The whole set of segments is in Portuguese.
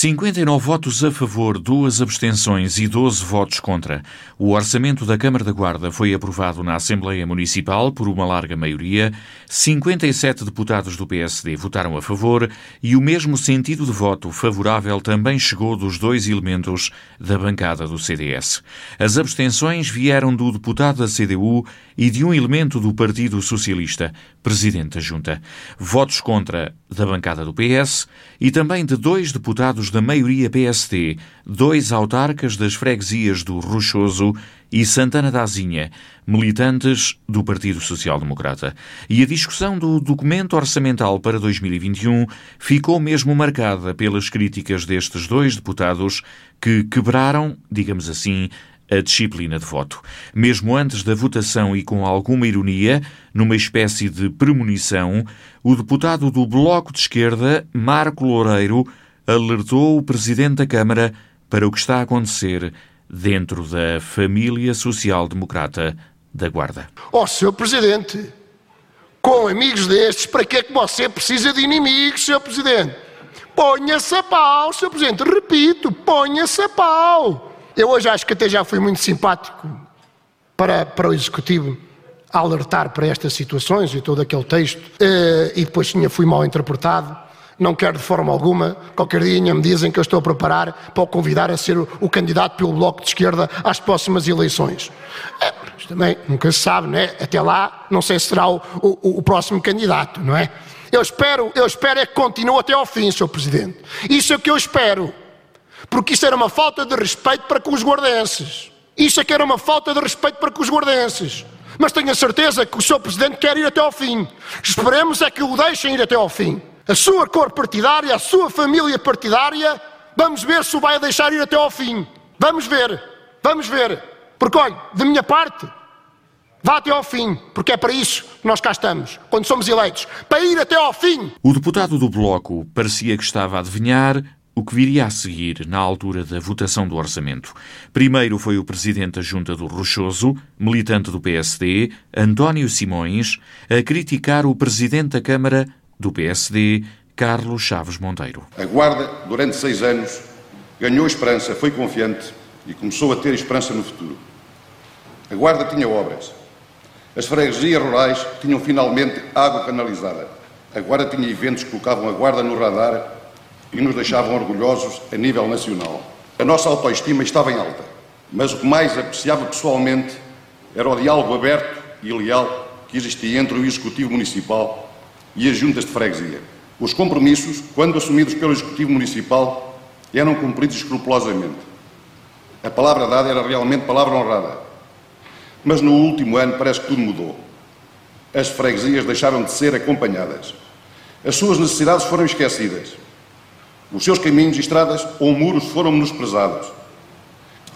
59 votos a favor, duas abstenções e 12 votos contra. O orçamento da Câmara da Guarda foi aprovado na Assembleia Municipal por uma larga maioria. 57 deputados do PSD votaram a favor e o mesmo sentido de voto favorável também chegou dos dois elementos da bancada do CDS. As abstenções vieram do deputado da CDU e de um elemento do Partido Socialista, presidente da Junta. Votos contra da bancada do PS e também de dois deputados da maioria PSD, dois autarcas das freguesias do Rochoso e Santana da Azinha, militantes do Partido Social Democrata. E a discussão do documento orçamental para 2021 ficou mesmo marcada pelas críticas destes dois deputados que quebraram, digamos assim, a disciplina de voto. Mesmo antes da votação e com alguma ironia, numa espécie de premonição, o deputado do Bloco de Esquerda, Marco Loureiro, alertou o Presidente da Câmara para o que está a acontecer dentro da família social-democrata da Guarda. Ó, oh, Sr. Presidente, com amigos destes, para que é que você precisa de inimigos, Sr. Presidente? Ponha-se a pau, Sr. Presidente, repito, ponha-se a pau. Eu hoje acho que até já fui muito simpático para, para o Executivo alertar para estas situações e todo aquele texto, eh, e depois tinha, fui mal interpretado. Não quero de forma alguma, qualquer dia me dizem que eu estou a preparar para o convidar a ser o, candidato pelo Bloco de Esquerda às próximas eleições. É, também nunca se sabe, né? Até lá, não sei se será o, o, o próximo candidato, não é? Eu espero, eu espero é que continue até ao fim, Sr. Presidente. Isso é o que eu espero. Porque isso era uma falta de respeito para com os guardenses. Isso é que era uma falta de respeito para com os guardenses. Mas tenho a certeza que o Sr. Presidente quer ir até ao fim. Esperemos é que o deixem ir até ao fim. A sua cor partidária, a sua família partidária, vamos ver se o vai deixar ir até ao fim. Vamos ver, vamos ver. Porque, olha, da minha parte, vá até ao fim, porque é para isso que nós cá estamos, quando somos eleitos, para ir até ao fim. O deputado do Bloco parecia que estava a adivinhar o que viria a seguir na altura da votação do orçamento. Primeiro foi o presidente da Junta do Rochoso, militante do PSD, António Simões, a criticar o presidente da Câmara do PSD, Carlos Chaves Monteiro. A Guarda, durante seis anos, ganhou esperança, foi confiante e começou a ter esperança no futuro. A Guarda tinha obras. As freguesias rurais tinham finalmente água canalizada. A Guarda tinha eventos que colocavam a Guarda no radar e nos deixavam orgulhosos a nível nacional. A nossa autoestima estava em alta, mas o que mais apreciava pessoalmente era o diálogo aberto e leal que existia entre o Executivo Municipal e as juntas de freguesia. Os compromissos, quando assumidos pelo Executivo Municipal, eram cumpridos escrupulosamente. A palavra dada era realmente palavra honrada. Mas no último ano parece que tudo mudou. As freguesias deixaram de ser acompanhadas. As suas necessidades foram esquecidas. Os seus caminhos, estradas ou muros foram menosprezados.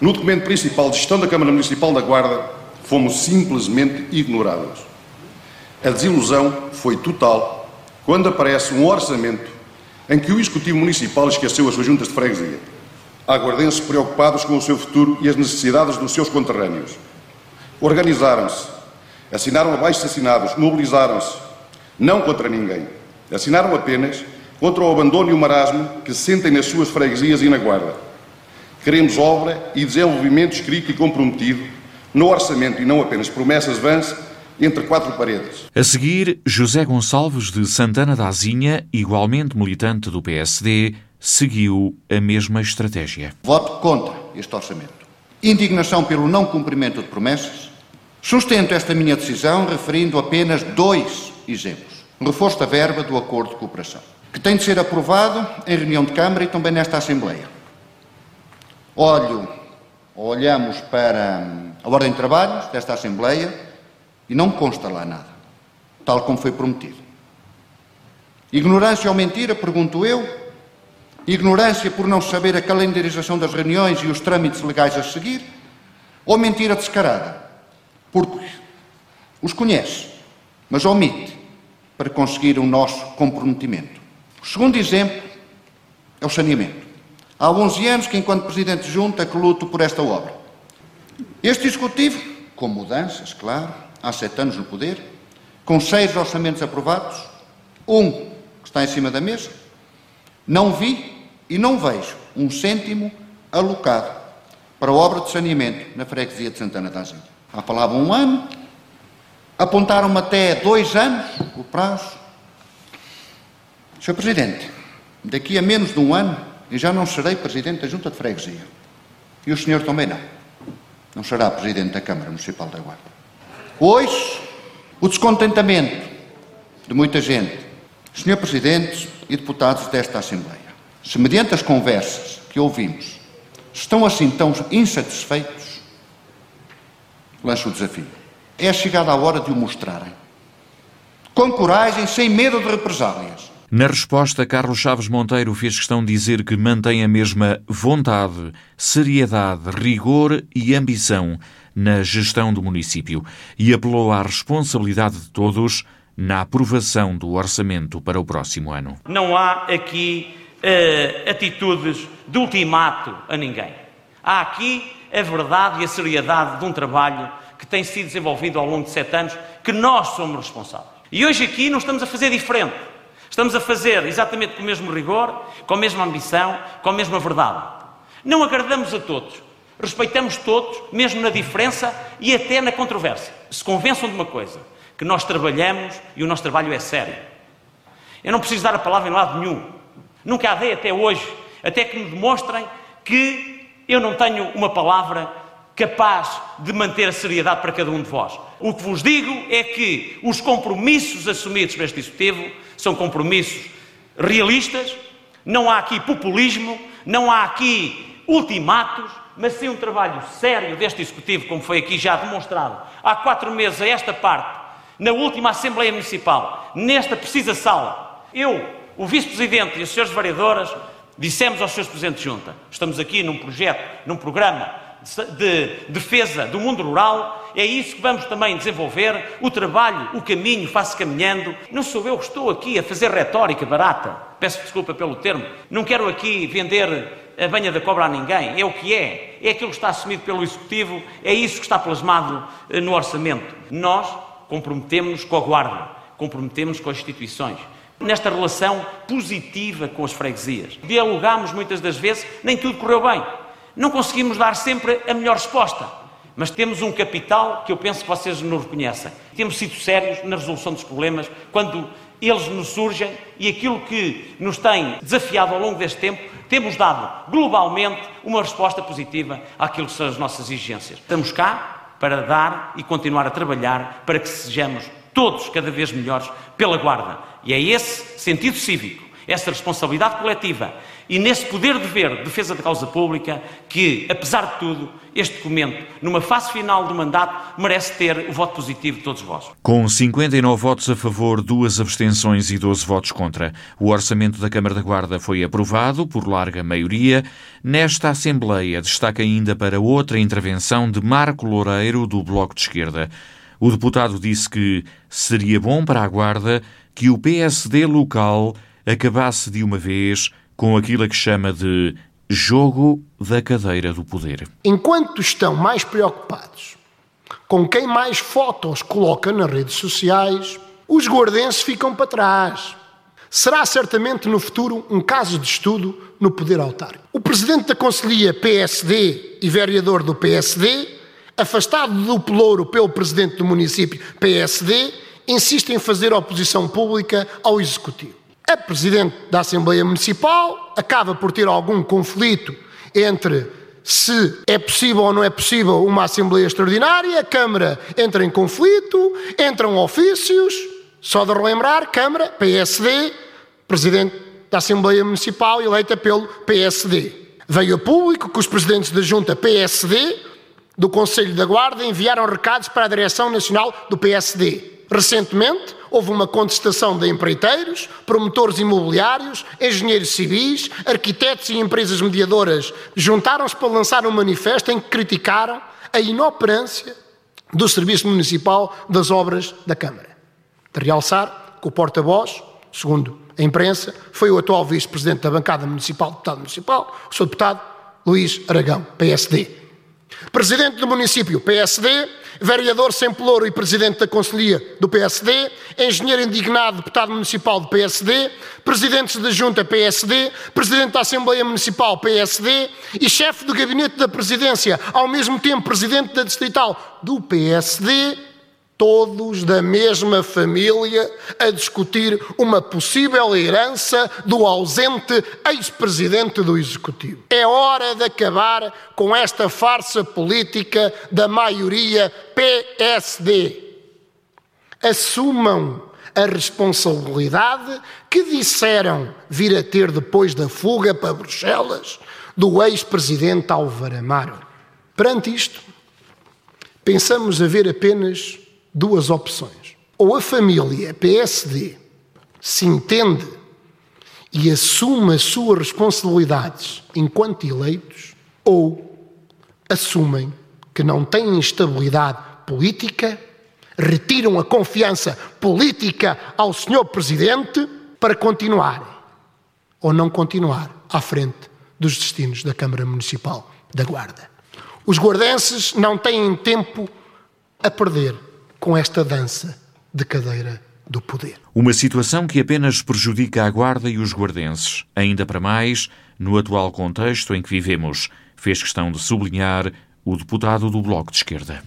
No documento principal de gestão da Câmara Municipal da Guarda, fomos simplesmente ignorados. A desilusão foi total quando aparece um orçamento em que o Executivo Municipal esqueceu as suas juntas de freguesia. Aguardenses preocupados com o seu futuro e as necessidades dos seus conterrâneos. Organizaram-se, assinaram abaixo assinados, mobilizaram-se, não contra ninguém. Assinaram apenas contra o abandono e o marasmo que se sentem nas suas freguesias e na Guarda. Queremos obra e desenvolvimento escrito e comprometido no orçamento e não apenas promessas vãs entre quatro paredes. A seguir, José Gonçalves de Santana da Azinha, igualmente militante do PSD, seguiu a mesma estratégia. Voto contra este orçamento. Indignação pelo não cumprimento de promessas. Sustento esta minha decisão referindo apenas dois exemplos. Reforço da verba do acordo de cooperação que tem de ser aprovado em reunião de Câmara e também nesta Assembleia. Olho, olhamos para a ordem de trabalhos desta Assembleia e não consta lá nada, tal como foi prometido. Ignorância ou mentira, pergunto eu? Ignorância por não saber a calendarização das reuniões e os trâmites legais a seguir? Ou mentira descarada? Porque os conhece, mas omite para conseguir o nosso comprometimento. O segundo exemplo é o saneamento. Há 11 anos que, enquanto Presidente de Junta, que luto por esta obra. Este Executivo, com mudanças, claro, há sete anos no poder, com seis orçamentos aprovados, um que está em cima da mesa, não vi E não vejo um cêntimo alocado para a obra de saneamento na freguesia de Santana da Agilha. Há palavra um ano, apontaram-me até dois anos o prazo. Sr. Presidente, daqui a menos de um ano eu já não serei Presidente da Junta de Freguesia. E o senhor também não. Não será Presidente da Câmara Municipal da Guarda. Hoje, o descontentamento de muita gente, Sr. Presidente e deputados desta Assembleia, se mediante as conversas que ouvimos estão assim tão insatisfeitos, lanço o desafio. É chegada a hora de o mostrarem. Com coragem, sem medo de represálias. Na resposta, Carlos Chaves Monteiro fez questão de dizer que mantém a mesma vontade, seriedade, rigor e ambição na gestão do município e apelou à responsabilidade de todos na aprovação do orçamento para o próximo ano. Não há aqui uh, atitudes de ultimato a ninguém. Há aqui a verdade e a seriedade de um trabalho que tem sido desenvolvido ao longo de sete anos, que nós somos responsáveis. E hoje aqui não estamos a fazer diferente. Estamos a fazer exatamente com o mesmo rigor, com a mesma ambição, com a mesma verdade. Não agradamos a todos. Respeitamos todos, mesmo na diferença e até na controvérsia. Se convençam de uma coisa, que nós trabalhamos e o nosso trabalho é sério. Eu não preciso dar a palavra em lado nenhum. Nunca a dei até hoje, até que me demonstrem que eu não tenho uma palavra capaz de manter a seriedade para cada um de vós. O que vos digo é que os compromissos assumidos por este Executivo são compromissos realistas, não há aqui populismo, não há aqui ultimatos, mas sim um trabalho sério deste Executivo, como foi aqui já demonstrado há quatro meses a esta parte, na última Assembleia Municipal, nesta precisa sala. Eu, o Vice-Presidente e os senhores vereadoras dissemos aos senhores Presidentes de Junta, estamos aqui num projeto, num programa de defesa do mundo rural, é isso que vamos também desenvolver. O trabalho, o caminho, faz-se caminhando. Não sou eu que estou aqui a fazer retórica barata, peço desculpa pelo termo, não quero aqui vender a banha da cobra a ninguém, é o que é, é aquilo que está assumido pelo Executivo, é isso que está plasmado eh, no orçamento. Nós comprometemos-nos com a Guarda, comprometemos-nos com as instituições nesta relação positiva com as freguesias. Dialogámos muitas das vezes, nem tudo correu bem. Não conseguimos dar sempre a melhor resposta, mas temos um capital que eu penso que vocês nos reconhecem. Temos sido sérios na resolução dos problemas quando eles nos surgem e aquilo que nos tem desafiado ao longo deste tempo, temos dado globalmente uma resposta positiva àquilo que são as nossas exigências. Estamos cá para dar e continuar a trabalhar para que sejamos todos cada vez melhores pela Guarda. E é esse sentido cívico, essa responsabilidade coletiva e nesse poder de ver de defesa da causa pública que, apesar de tudo, este documento, numa fase final do mandato, merece ter o voto positivo de todos vós. Com 59 votos a favor, duas abstenções e 12 votos contra, o orçamento da Câmara da Guarda foi aprovado por larga maioria. Nesta Assembleia, destaca ainda para outra intervenção de Marco Loureiro, do Bloco de Esquerda. O deputado disse que seria bom para a Guarda que o PSD local acabasse de uma vez com aquilo que chama de jogo da cadeira do poder. Enquanto estão mais preocupados com quem mais fotos coloca nas redes sociais, os guardenses ficam para trás. Será certamente no futuro um caso de estudo no poder autárquico. O presidente da Conselhia PSD e vereador do PSD, afastado do pelouro pelo presidente do município PSD, insiste em fazer oposição pública ao executivo. A Presidente da Assembleia Municipal acaba por ter algum conflito entre se é possível ou não é possível uma Assembleia Extraordinária, a Câmara entra em conflito, entram ofícios, só de relembrar, Câmara, PSD, Presidente da Assembleia Municipal eleita pelo PSD. Veio a público que os presidentes da Junta PSD do Conselho da Guarda enviaram recados para a Direção Nacional do PSD. Recentemente, houve uma contestação de empreiteiros, promotores imobiliários, engenheiros civis, arquitetos e empresas mediadoras juntaram-se para lançar um manifesto em que criticaram a inoperância do Serviço Municipal das Obras da Câmara. De realçar que o porta-voz, segundo a imprensa, foi o atual vice-presidente da bancada municipal, deputado municipal, o seu deputado Luís Aragão, PSD. Presidente do município, PSD, vereador sem pelouro e presidente da Conselhia do PSD, engenheiro indignado, deputado municipal do PSD, presidentes da Junta PSD, presidente da Assembleia Municipal PSD e chefe do gabinete da presidência, ao mesmo tempo presidente da Distrital do PSD todos da mesma família, a discutir uma possível herança do ausente ex-presidente do Executivo. É hora de acabar com esta farsa política da maioria PSD. Assumam a responsabilidade que disseram vir a ter depois da fuga para Bruxelas do ex-presidente Álvaro Amaro. Perante isto, pensamos haver apenas duas opções. Ou a família PSD se entende e assume as suas responsabilidades enquanto eleitos, ou assumem que não têm estabilidade política, retiram a confiança política ao senhor Presidente para continuar ou não continuar à frente dos destinos da Câmara Municipal da Guarda. Os guardenses não têm tempo a perder com esta dança de cadeira do poder. Uma situação que apenas prejudica a Guarda e os guardenses, ainda para mais no atual contexto em que vivemos, fez questão de sublinhar o deputado do Bloco de Esquerda.